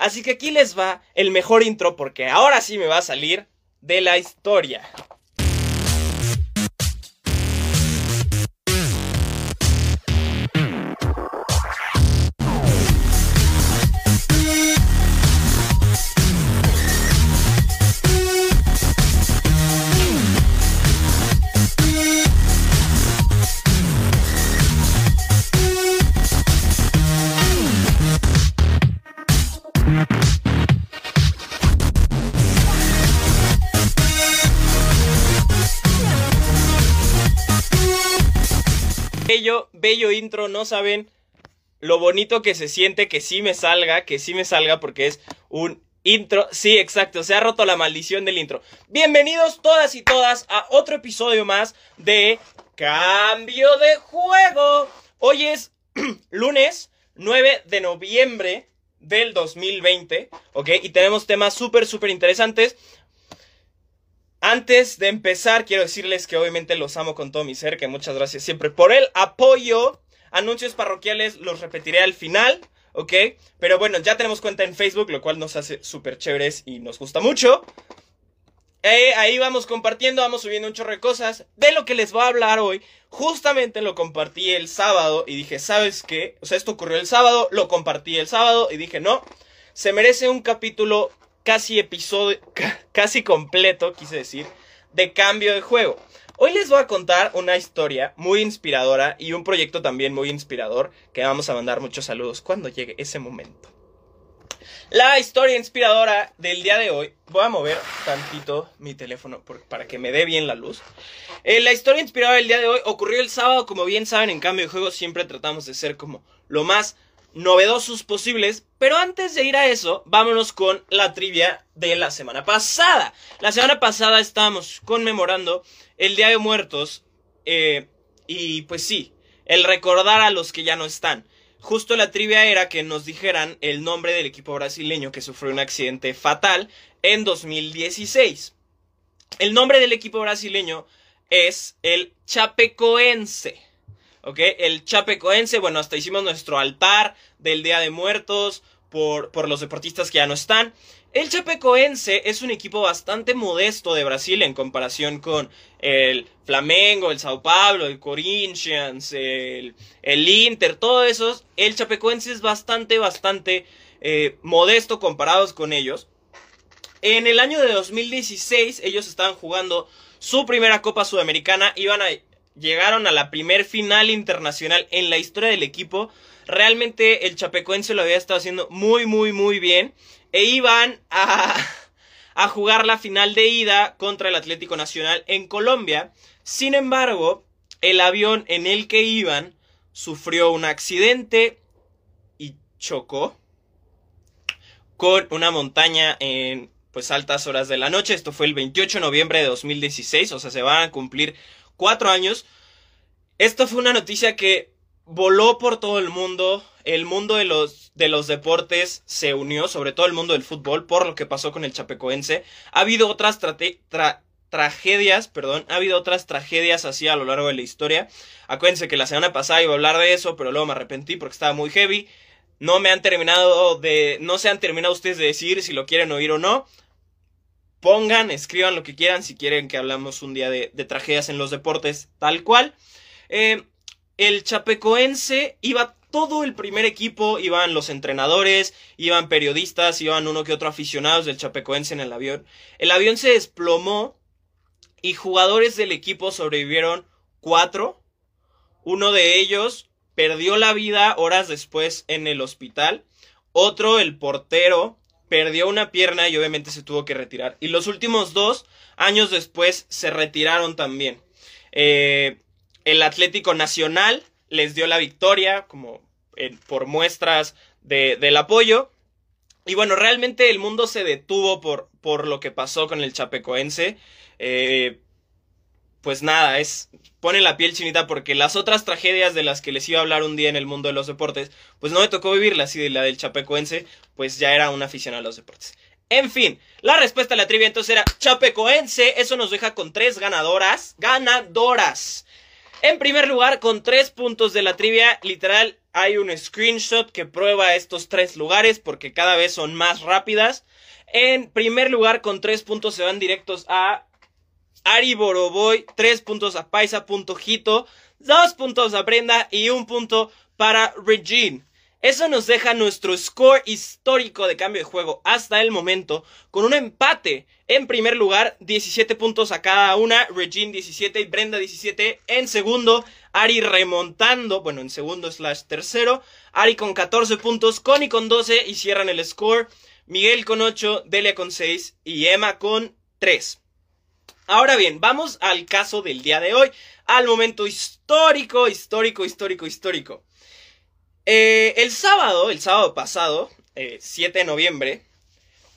Así que aquí les va el mejor intro porque ahora sí me va a salir de la historia. Bello, intro, no saben lo bonito que se siente que sí me salga, que sí me salga porque es un intro. Sí, exacto, se ha roto la maldición del intro. Bienvenidos todas y todas a otro episodio más de Cambio de Juego. Hoy es lunes 9 de noviembre del 2020, ¿ok? Y tenemos temas súper, súper interesantes. Antes de empezar, quiero decirles que obviamente los amo con todo mi ser, que muchas gracias siempre por el apoyo. Anuncios parroquiales los repetiré al final, ¿ok? Pero bueno, ya tenemos cuenta en Facebook, lo cual nos hace súper chéveres y nos gusta mucho. Eh, ahí vamos compartiendo, vamos subiendo un chorro de cosas. De lo que les voy a hablar hoy, justamente lo compartí el sábado y dije, ¿sabes qué? O sea, esto ocurrió el sábado, lo compartí el sábado y dije, no, se merece un capítulo casi episodio, casi completo, quise decir, de cambio de juego. Hoy les voy a contar una historia muy inspiradora y un proyecto también muy inspirador que vamos a mandar muchos saludos cuando llegue ese momento. La historia inspiradora del día de hoy, voy a mover tantito mi teléfono para que me dé bien la luz. Eh, la historia inspiradora del día de hoy ocurrió el sábado, como bien saben, en cambio de juego siempre tratamos de ser como lo más novedosos posibles. Pero antes de ir a eso, vámonos con la trivia de la semana pasada. La semana pasada estábamos conmemorando el Día de Muertos. Eh, y pues sí, el recordar a los que ya no están. Justo la trivia era que nos dijeran el nombre del equipo brasileño que sufrió un accidente fatal en 2016. El nombre del equipo brasileño es el Chapecoense. ¿Ok? El Chapecoense, bueno, hasta hicimos nuestro altar del Día de Muertos por, por los deportistas que ya no están. El Chapecoense es un equipo bastante modesto de Brasil en comparación con el Flamengo, el Sao Paulo, el Corinthians, el, el Inter, todos esos. El Chapecoense es bastante, bastante eh, modesto comparados con ellos. En el año de 2016 ellos estaban jugando su primera Copa Sudamericana, iban a llegaron a la primer final internacional en la historia del equipo. Realmente el Chapecoense lo había estado haciendo muy, muy, muy bien. E iban a, a jugar la final de ida contra el Atlético Nacional en Colombia. Sin embargo, el avión en el que iban sufrió un accidente y chocó con una montaña en pues altas horas de la noche. Esto fue el 28 de noviembre de 2016, o sea, se van a cumplir cuatro años. Esto fue una noticia que voló por todo el mundo. El mundo de los, de los deportes se unió, sobre todo el mundo del fútbol, por lo que pasó con el Chapecoense. Ha habido otras tragedias, perdón, ha habido otras tragedias así a lo largo de la historia. Acuérdense que la semana pasada iba a hablar de eso, pero luego me arrepentí porque estaba muy heavy. No me han terminado de, no se han terminado ustedes de decir si lo quieren oír o no pongan, escriban lo que quieran si quieren que hablamos un día de, tragedias en los deportes, tal cual. Eh, el Chapecoense iba todo el primer equipo, iban los entrenadores, iban periodistas, iban uno que otro aficionados del Chapecoense en el avión. El avión se desplomó y jugadores del equipo sobrevivieron cuatro. Uno de ellos perdió la vida horas después en el hospital. Otro, el portero, perdió una pierna y obviamente se tuvo que retirar. Y los últimos dos años después se retiraron también. Eh, el Atlético Nacional les dio la victoria como por muestras del apoyo. Y bueno, realmente el mundo se detuvo por, por lo que pasó con el Chapecoense. Eh, pues nada, es pone la piel chinita porque las otras tragedias de las que les iba a hablar un día en el mundo de los deportes, pues no me tocó vivirlas y de la del Chapecoense, pues ya era un aficionado a los deportes. En fin, la respuesta a la trivia entonces era Chapecoense, eso nos deja con tres ganadoras, ganadoras. En primer lugar, con tres puntos de la trivia, literal, hay un screenshot que prueba estos tres lugares porque cada vez son más rápidas. En primer lugar, con tres puntos se van directos a Ari Boroboy, tres puntos a Paisa.jito, dos puntos a Brenda y un punto para Regine. Eso nos deja nuestro score histórico de cambio de juego hasta el momento con un empate. En primer lugar, 17 puntos a cada una, Regine 17 y Brenda 17. En segundo, Ari remontando, bueno, en segundo slash tercero, Ari con 14 puntos, Connie con 12 y cierran el score. Miguel con 8, Delia con 6 y Emma con 3. Ahora bien, vamos al caso del día de hoy, al momento histórico, histórico, histórico, histórico. Eh, el sábado, el sábado pasado, 7 eh, de noviembre,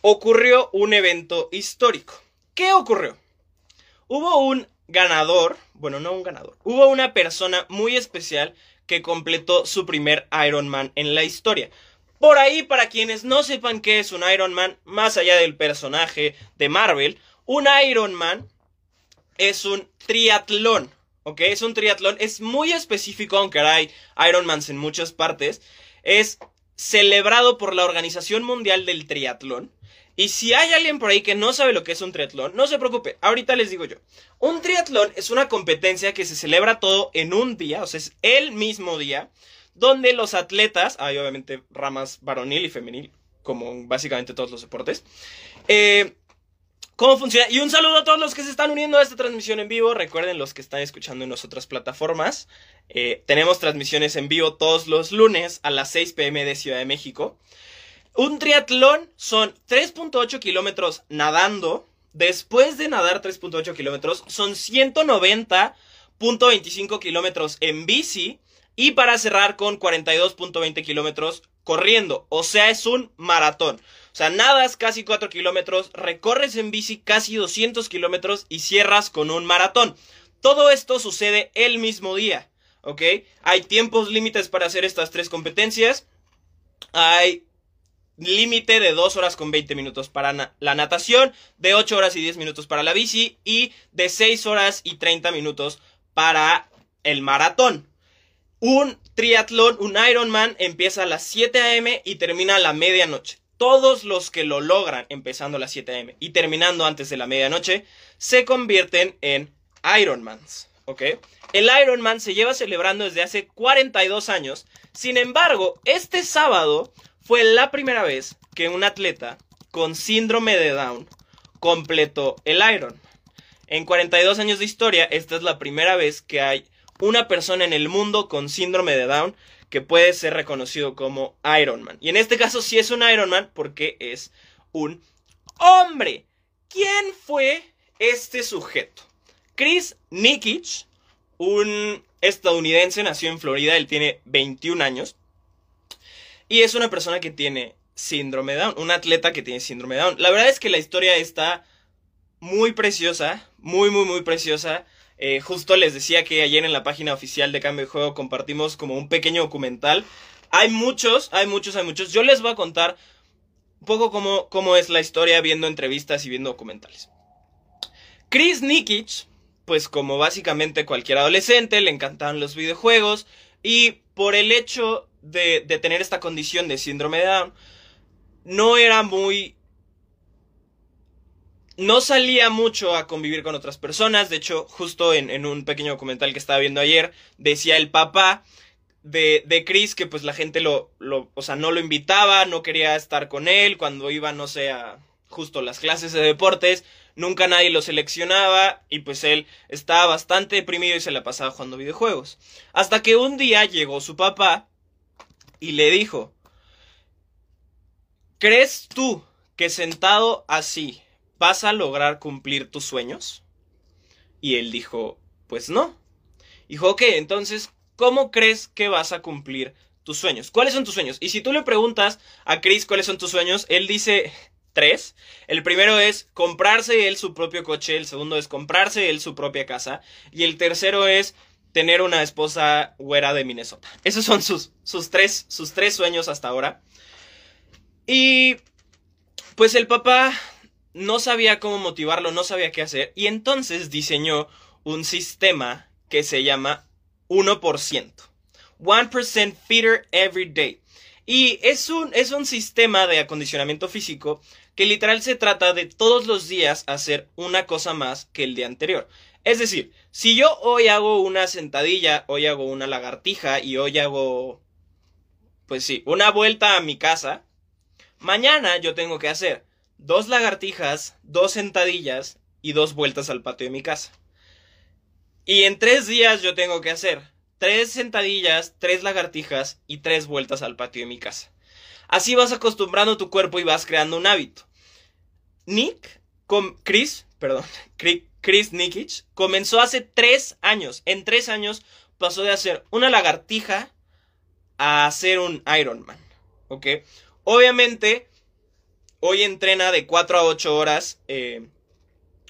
ocurrió un evento histórico. ¿Qué ocurrió? Hubo un ganador, bueno, no un ganador, hubo una persona muy especial que completó su primer Iron Man en la historia. Por ahí, para quienes no sepan qué es un Iron Man, más allá del personaje de Marvel, un Iron Man es un triatlón. ¿ok? Es un triatlón, es muy específico, aunque hay Ironmans en muchas partes. Es celebrado por la Organización Mundial del Triatlón. Y si hay alguien por ahí que no sabe lo que es un triatlón, no se preocupe, ahorita les digo yo. Un triatlón es una competencia que se celebra todo en un día, o sea, es el mismo día, donde los atletas, hay obviamente ramas varonil y femenil, como básicamente todos los deportes, eh, cómo funciona. Y un saludo a todos los que se están uniendo a esta transmisión en vivo. Recuerden los que están escuchando en otras plataformas. Eh, tenemos transmisiones en vivo todos los lunes a las 6 pm de Ciudad de México. Un triatlón son 3.8 kilómetros nadando. Después de nadar 3.8 kilómetros, son 190.25 kilómetros en bici. Y para cerrar con 42.20 kilómetros corriendo. O sea, es un maratón. O sea, nadas casi 4 kilómetros, recorres en bici casi 200 kilómetros y cierras con un maratón. Todo esto sucede el mismo día, ¿ok? Hay tiempos límites para hacer estas tres competencias. Hay límite de 2 horas con 20 minutos para la natación, de 8 horas y 10 minutos para la bici y de 6 horas y 30 minutos para el maratón. Un triatlón, un Ironman empieza a las 7 a.m. y termina a la medianoche todos los que lo logran empezando a las 7 am y terminando antes de la medianoche se convierten en Ironmans. ¿Ok? El Ironman se lleva celebrando desde hace 42 años. Sin embargo, este sábado fue la primera vez que un atleta con síndrome de Down completó el Ironman. En 42 años de historia, esta es la primera vez que hay una persona en el mundo con síndrome de Down que puede ser reconocido como Iron Man. Y en este caso sí es un Iron Man porque es un hombre. ¿Quién fue este sujeto? Chris Nikic, un estadounidense, nació en Florida, él tiene 21 años. Y es una persona que tiene síndrome Down, un atleta que tiene síndrome de Down. La verdad es que la historia está muy preciosa, muy, muy, muy preciosa. Eh, justo les decía que ayer en la página oficial de Cambio de Juego compartimos como un pequeño documental. Hay muchos, hay muchos, hay muchos. Yo les voy a contar un poco cómo, cómo es la historia viendo entrevistas y viendo documentales. Chris Nikic, pues como básicamente cualquier adolescente, le encantaban los videojuegos y por el hecho de, de tener esta condición de síndrome de Down, no era muy no salía mucho a convivir con otras personas. De hecho, justo en, un pequeño documental que estaba viendo ayer, decía el papá de, de Chris que pues la gente lo, lo, o sea, no lo invitaba, no quería estar con él cuando iba, no sé, a justo las clases de deportes. Nunca nadie lo seleccionaba y pues él estaba bastante deprimido y se la pasaba jugando videojuegos. Hasta que un día llegó su papá y le dijo, ¿crees tú que sentado así ¿vas a lograr cumplir tus sueños? Y él dijo, pues no. Dijo, ok, entonces, ¿cómo crees que vas a cumplir tus sueños? ¿Cuáles son tus sueños? Y si tú le preguntas a Chris cuáles son tus sueños, él dice tres. El primero es comprarse él su propio coche, el segundo es comprarse él su propia casa y el tercero es tener una esposa güera de Minnesota. Esos son sus, sus, tres, sus tres sueños hasta ahora. Y pues el papá no sabía cómo motivarlo, no sabía qué hacer, y entonces diseñó un sistema que se llama 1%. 1% Fitter Every Day. Y es un, es un sistema de acondicionamiento físico que literal se trata de todos los días hacer una cosa más que el día anterior. Es decir, si yo hoy hago una sentadilla, hoy hago una lagartija y hoy hago, pues sí, una vuelta a mi casa, mañana yo tengo que hacer dos lagartijas, dos sentadillas y dos vueltas al patio de mi casa. Y en tres días yo tengo que hacer tres sentadillas, tres lagartijas y tres vueltas al patio de mi casa. Así vas acostumbrando tu cuerpo y vas creando un hábito. Nick, con Chris, perdón, Chris Nikic, comenzó hace tres años. En tres años pasó de hacer una lagartija a hacer un Ironman. ¿Ok? Obviamente, hoy entrena de 4 a 8 horas eh,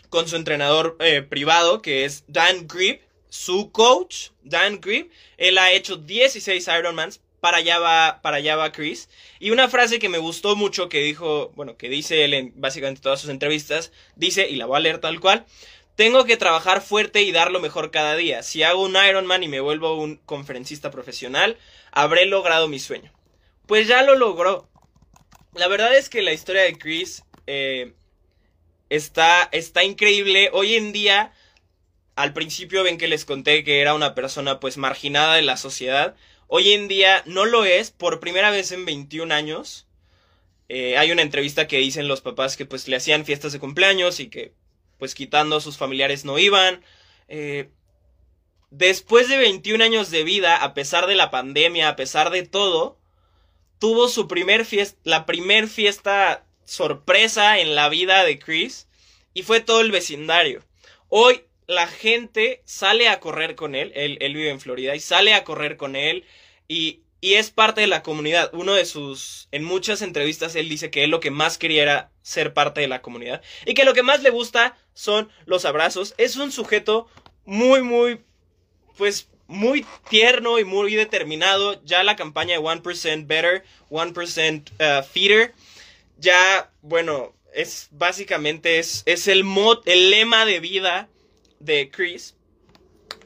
con su entrenador eh, privado, que es Dan Grip. Su coach, Dan Grip, él ha hecho 16 Ironmans, para allá va, para allá va Chris. Y una frase que me gustó mucho que dijo, bueno, que dice él en básicamente todas sus entrevistas, dice, y la voy a leer tal cual, tengo que trabajar fuerte y dar lo mejor cada día. Si hago un Ironman y me vuelvo un conferencista profesional, habré logrado mi sueño. Pues ya lo logró. La verdad es que la historia de Chris eh, está, está increíble. Hoy en día, al principio ven que les conté que era una persona pues marginada de la sociedad. Hoy en día no lo es, por primera vez en 21 años. Eh, hay una entrevista que dicen los papás que pues le hacían fiestas de cumpleaños y que pues quitando a sus familiares no iban. Eh, después de 21 años de vida, a pesar de la pandemia, a pesar de todo, tuvo su primer fiesta, la primer fiesta sorpresa en la vida de Chris y fue todo el vecindario. Hoy la gente sale a correr con él, él, vive en Florida y sale a correr con él y, y, es parte de la comunidad. Uno de sus, en muchas entrevistas él dice que él lo que más quería era ser parte de la comunidad y que lo que más le gusta son los abrazos. Es un sujeto muy, muy, pues muy tierno y muy determinado. Ya la campaña de 1% Better, 1% uh, Feeder, ya, bueno, es básicamente es, es el, mod, el lema de vida de Chris.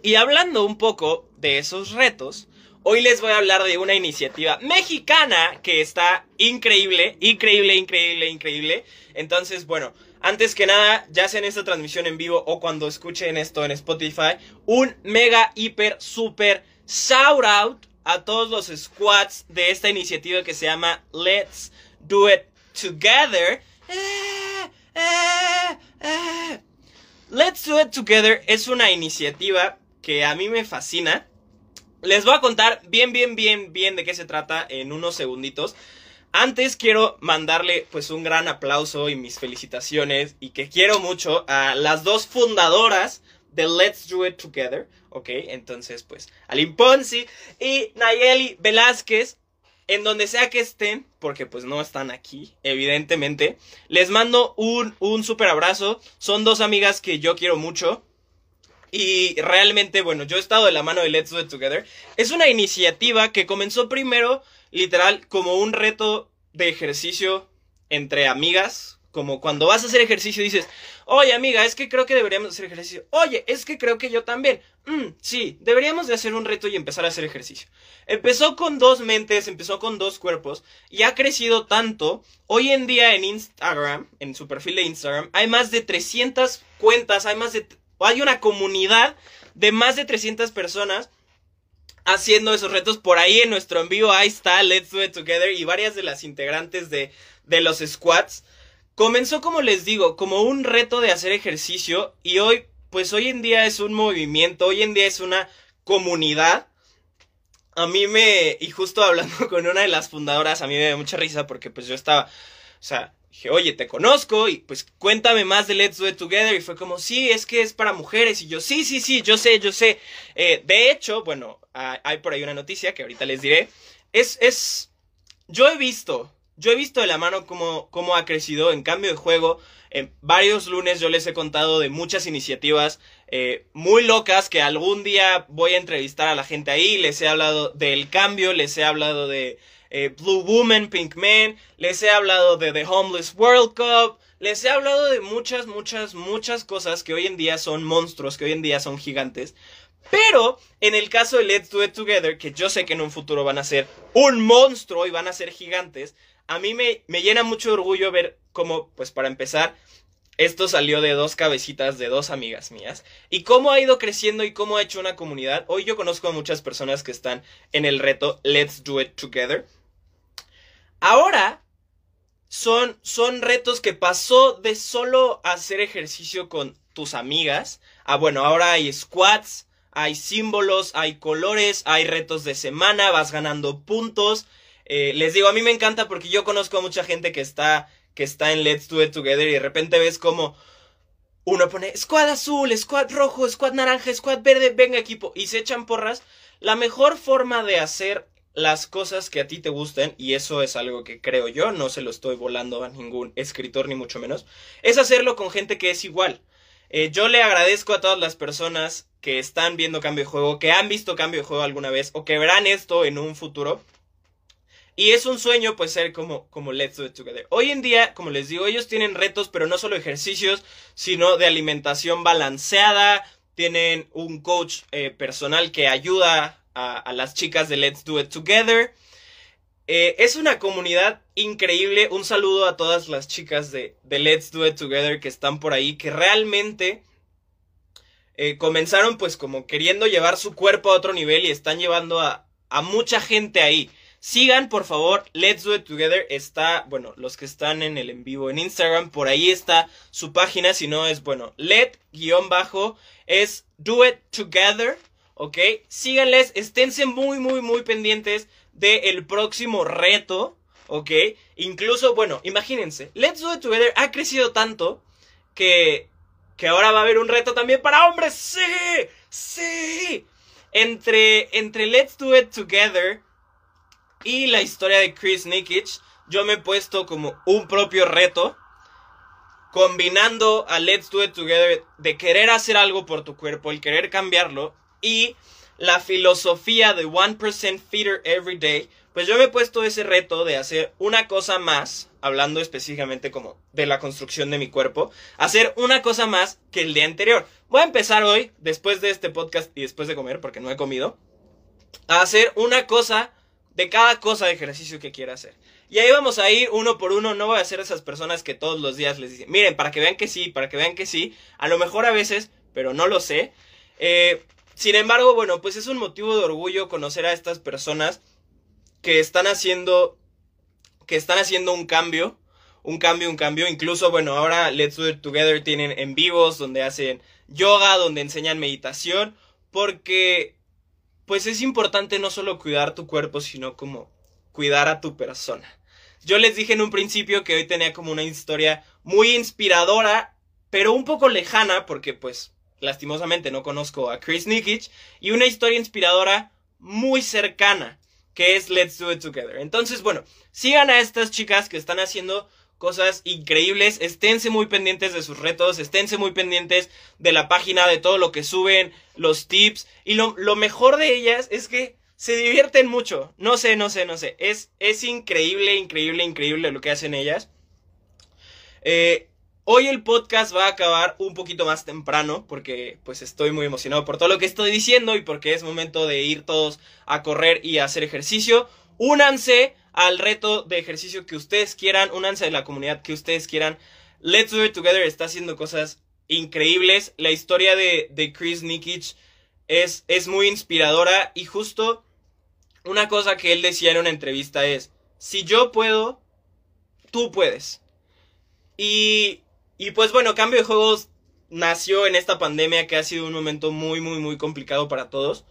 Y hablando un poco de esos retos, hoy les voy a hablar de una iniciativa mexicana que está increíble, increíble, increíble, increíble. Entonces, bueno, antes que nada, ya sea en esta transmisión en vivo o cuando escuchen esto en Spotify, un mega, hiper, super shout out a todos los squads de esta iniciativa que se llama Let's Do It Together. Eh, eh, eh. Let's Do It Together es una iniciativa que a mí me fascina. Les voy a contar bien, bien, bien, bien de qué se trata en unos segunditos. Antes quiero mandarle pues un gran aplauso y mis felicitaciones y que quiero mucho a las dos fundadoras de Let's Do It Together, ¿ok? Entonces pues Alim Ponzi y Nayeli Velázquez en donde sea que estén, porque pues no están aquí, evidentemente, les mando un, un super abrazo. Son dos amigas que yo quiero mucho. Y realmente, bueno, yo he estado de la mano de Let's Do It Together. Es una iniciativa que comenzó primero, literal, como un reto de ejercicio entre amigas, como cuando vas a hacer ejercicio dices, oye amiga, es que creo que deberíamos hacer ejercicio. Oye, es que creo que yo también. Mm, sí, deberíamos de hacer un reto y empezar a hacer ejercicio. Empezó con dos mentes, empezó con dos cuerpos y ha crecido tanto. Hoy en día en Instagram, en su perfil de Instagram, hay más de 300 cuentas, hay más de... Hay una comunidad de más de 300 personas haciendo esos retos. Por ahí en nuestro en vivo, ahí está Let's Do It Together y varias de las integrantes de, de los squats. Comenzó, como les digo, como un reto de hacer ejercicio y hoy, pues hoy en día es un movimiento, hoy en día es una comunidad. A mí me, y justo hablando con una de las fundadoras, a mí me da mucha risa porque pues yo estaba, o sea, dije, oye, te conozco y pues cuéntame más de Let's Do It Together. Y fue como, sí, es que es para mujeres. Y yo, sí, sí, sí, yo sé, yo sé. Eh, de hecho, bueno, hay por ahí una noticia que ahorita les diré. Es, es, yo he visto yo he visto de la mano cómo, cómo ha crecido en cambio de juego. En varios lunes yo les he contado de muchas iniciativas eh, muy locas que algún día voy a entrevistar a la gente ahí. Les he hablado del cambio, les he hablado de eh, Blue Woman, Pink Man, les he hablado de The Homeless World Cup, les he hablado de muchas, muchas, muchas cosas que hoy en día son monstruos, que hoy en día son gigantes. Pero en el caso de Let's Do It Together, que yo sé que en un futuro van a ser un monstruo y van a ser gigantes, a mí me, me llena mucho orgullo ver cómo, pues para empezar, esto salió de dos cabecitas de dos amigas mías. Y cómo ha ido creciendo y cómo ha hecho una comunidad. Hoy yo conozco a muchas personas que están en el reto Let's Do It Together. Ahora son, son retos que pasó de solo hacer ejercicio con tus amigas a, bueno, ahora hay squats, hay símbolos, hay colores, hay retos de semana, vas ganando puntos. Eh, les digo, a mí me encanta porque yo conozco a mucha gente que está que está en Let's Do It Together y de repente ves como uno pone squad azul, squad rojo, squad naranja, squad verde, venga equipo y se echan porras. La mejor forma de hacer las cosas que a ti te gusten, y eso es algo que creo yo, no se lo estoy volando a ningún escritor ni mucho menos, es hacerlo con gente que es igual. Eh, yo le agradezco a todas las personas que están viendo cambio de juego, que han visto cambio de juego alguna vez o que verán esto en un futuro. Y es un sueño, pues, ser como, como Let's Do It Together. Hoy en día, como les digo, ellos tienen retos, pero no solo ejercicios, sino de alimentación balanceada. Tienen un coach eh, personal que ayuda a, las chicas de Let's Do It Together. Eh, es una comunidad increíble. Un saludo a todas las chicas de, de, Let's Do It Together que están por ahí, que realmente eh, comenzaron pues como queriendo llevar su cuerpo a otro nivel y están llevando a, a mucha gente ahí. Sigan, por favor, Let's Do It Together. Está, bueno, los que están en el en vivo en Instagram, por ahí está su página. Si no es, bueno, let guion bajo es Do It Together. ¿Ok? Síganles, esténse muy, muy, muy pendientes del próximo reto. ¿Ok? Incluso, bueno, imagínense, Let's Do It Together ha crecido tanto que, que ahora va a haber un reto también para hombres. ¡Sí! ¡Sí! Entre, entre Let's Do It Together y la historia de Chris Nikic, yo me he puesto como un propio reto, combinando a Let's Do It Together de querer hacer algo por tu cuerpo, el querer cambiarlo, y la filosofía de 1% Feeder Every Day, pues yo me he puesto ese reto de hacer una cosa más, hablando específicamente como de la construcción de mi cuerpo, hacer una cosa más que el día anterior. Voy a empezar hoy, después de este podcast y después de comer, porque no he comido, a hacer una cosa de cada cosa de ejercicio que quiera hacer. Y ahí vamos a ir uno por uno. No voy a ser esas personas que todos los días les dicen, miren, para que vean que sí, para que vean que sí. A lo mejor a veces, pero no lo sé. Eh, sin embargo, bueno, pues es un motivo de orgullo conocer a estas personas que están haciendo, que están haciendo un cambio. Un cambio, un cambio. Incluso, bueno, ahora Let's Do It Together tienen en vivos donde hacen yoga, donde enseñan meditación. Porque pues es importante no solo cuidar tu cuerpo, sino como cuidar a tu persona. Yo les dije en un principio que hoy tenía como una historia muy inspiradora, pero un poco lejana, porque pues lastimosamente no conozco a Chris Nikic, y una historia inspiradora muy cercana, que es Let's Do It Together. Entonces, bueno, sigan a estas chicas que están haciendo cosas increíbles. Esténse muy pendientes de sus retos, esténse muy pendientes de la página, de todo lo que suben, los tips. Y lo, mejor de ellas es que se divierten mucho. No sé, no sé, no sé. Es, es increíble, increíble, increíble lo que hacen ellas. Eh, hoy el podcast va a acabar un poquito más temprano porque pues estoy muy emocionado por todo lo que estoy diciendo y porque es momento de ir todos a correr y a hacer ejercicio. Únanse al reto de ejercicio que ustedes quieran, únanse de la comunidad que ustedes quieran. Let's Do It Together está haciendo cosas increíbles. La historia de, de Chris Nikic es, es muy inspiradora y justo una cosa que él decía en una entrevista es, si yo puedo, tú puedes. Y, y pues bueno, cambio de juegos nació en esta pandemia que ha sido un momento muy, muy, muy complicado para todos.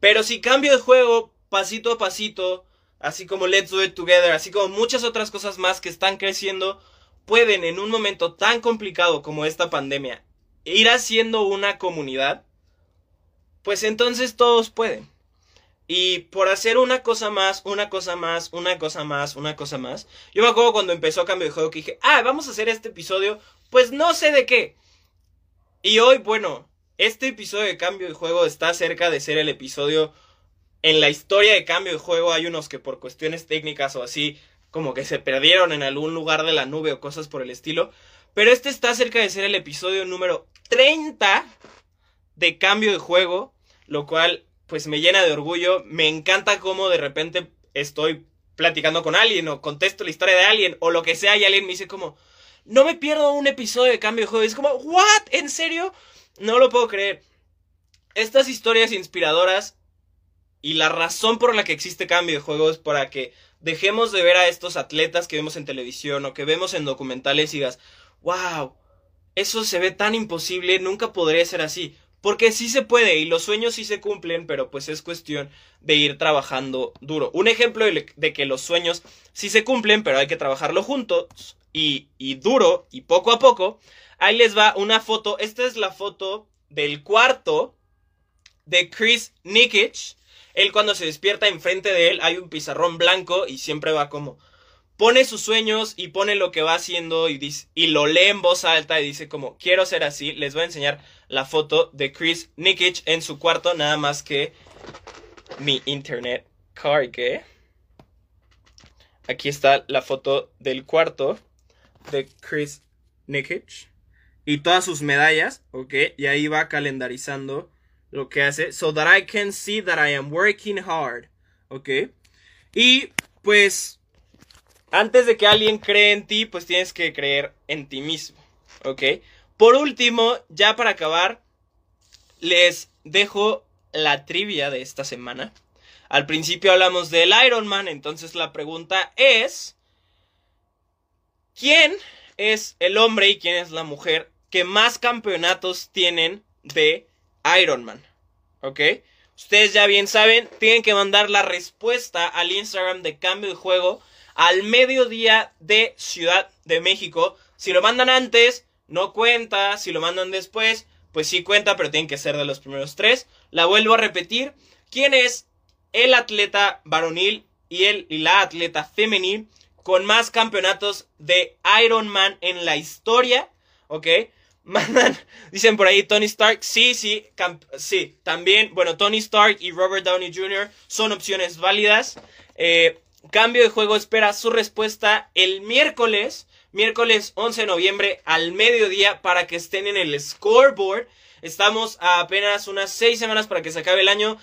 Pero si cambio de juego pasito a pasito, así como Let's Do It Together, así como muchas otras cosas más que están creciendo, pueden en un momento tan complicado como esta pandemia ir haciendo una comunidad, pues entonces todos pueden. Y por hacer una cosa más, una cosa más, una cosa más, una cosa más. Yo me acuerdo cuando empezó Cambio de Juego que dije, ah, vamos a hacer este episodio, pues no sé de qué. Y hoy, bueno, este episodio de Cambio de Juego está cerca de ser el episodio en la historia de cambio de juego hay unos que por cuestiones técnicas o así, como que se perdieron en algún lugar de la nube o cosas por el estilo. Pero este está cerca de ser el episodio número 30 de cambio de juego. lo cual pues me llena de orgullo. Me encanta cómo de repente estoy platicando con alguien o contesto la historia de alguien o lo que sea y alguien me dice como, no me pierdo un episodio de cambio de juego. es como, ¿what? ¿En serio? No lo puedo creer. Estas historias inspiradoras y la razón por la que existe cambio de juego es para que dejemos de ver a estos atletas que vemos en televisión o que vemos en documentales y digas, wow, eso se ve tan imposible, nunca podría ser así. Porque sí se puede y los sueños sí se cumplen, pero pues es cuestión de ir trabajando duro. Un ejemplo de, que los sueños sí se cumplen, pero hay que trabajarlo juntos y, duro y poco a poco. Ahí les va una foto. Esta es la foto del cuarto de Chris Nikic. Él cuando se despierta enfrente de él hay un pizarrón blanco y siempre va como pone sus sueños y pone lo que va haciendo y, dice, y lo lee en voz alta y dice como quiero ser así. Les voy a enseñar la foto de Chris Nikic en su cuarto, nada más que mi internet cargue. Aquí está la foto del cuarto de Chris Nikic y todas sus medallas, ¿ok? Y ahí va calendarizando lo que hace. So that I can see that I am working hard, ¿ok? Y pues antes de que alguien cree en ti, pues tienes que creer en ti mismo. ¿Ok? Por último, ya para acabar, les dejo la trivia de esta semana. Al principio hablamos del Iron Man, entonces la pregunta es, ¿quién es el hombre y quién es la mujer que más campeonatos tienen de Iron Man? ¿Ok? Ustedes ya bien saben, tienen que mandar la respuesta al Instagram de cambio de juego al mediodía de Ciudad de México. Si lo mandan antes, no cuenta. Si lo mandan después, pues sí cuenta, pero tienen que ser de los primeros tres. La vuelvo a repetir. ¿Quién es el atleta varonil y, el, y la atleta femenil con más campeonatos de Ironman en la historia? ¿Ok? Mandan, dicen por ahí Tony Stark, sí, sí, sí, también, bueno, Tony Stark y Robert Downey Jr. son opciones válidas. Eh, Cambio de juego espera su respuesta el miércoles, miércoles 11 de noviembre al mediodía para que estén en el scoreboard. Estamos a apenas unas 6 semanas para que se acabe el año.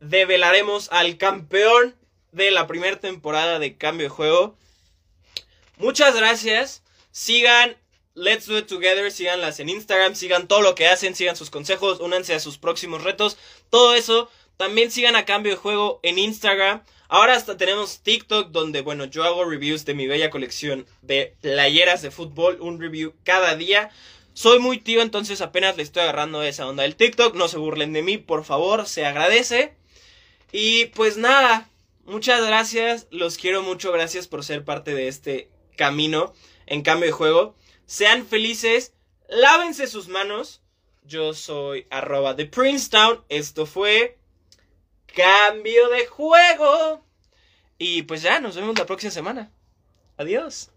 develaremos al campeón de la primera temporada de Cambio de Juego. Muchas gracias. Sigan Let's Do It Together, síganlas en Instagram, sigan todo lo que hacen, sigan sus consejos, únanse a sus próximos retos, todo eso. También sigan a Cambio de Juego en Instagram. Ahora hasta tenemos TikTok donde, bueno, yo hago reviews de mi bella colección de playeras de fútbol, un review cada día. Soy muy tío, entonces apenas le estoy agarrando esa onda del TikTok. No se burlen de mí, por favor, se agradece. Y pues nada, muchas gracias, los quiero mucho, gracias por ser parte de este camino en cambio de juego. Sean felices, lávense sus manos. Yo soy arroba de Princetown. Esto fue cambio de juego. Y pues ya, nos vemos la próxima semana. Adiós.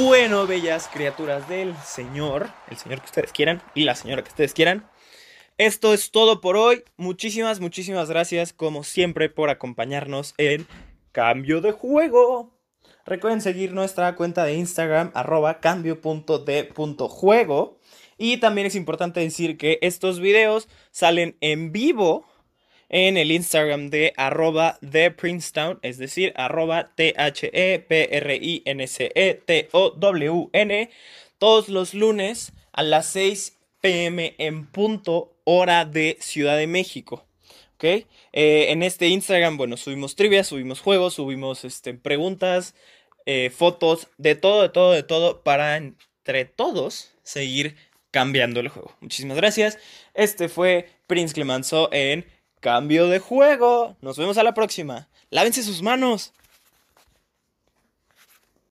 Bueno, bellas criaturas del Señor, el Señor que ustedes quieran y la señora que ustedes quieran. Esto es todo por hoy. Muchísimas, muchísimas gracias como siempre por acompañarnos en Cambio de Juego. Recuerden seguir nuestra cuenta de Instagram, arroba cambio.de.juego. Y también es importante decir que estos videos salen en vivo en el Instagram de arroba Princetown, es decir, arroba T-H-E-P-R-I-N-C-E-T-O-W-N, todos los lunes a las 6 pm en punto hora de Ciudad de México. ¿Ok? Eh, en este Instagram, bueno, subimos trivia, subimos juegos, subimos este, preguntas, eh, fotos, de todo, de todo, de todo, para entre todos seguir cambiando el juego. Muchísimas gracias. Este fue Prince Clemenceau en Cambio de Juego. Nos vemos a la próxima. Lávense sus manos.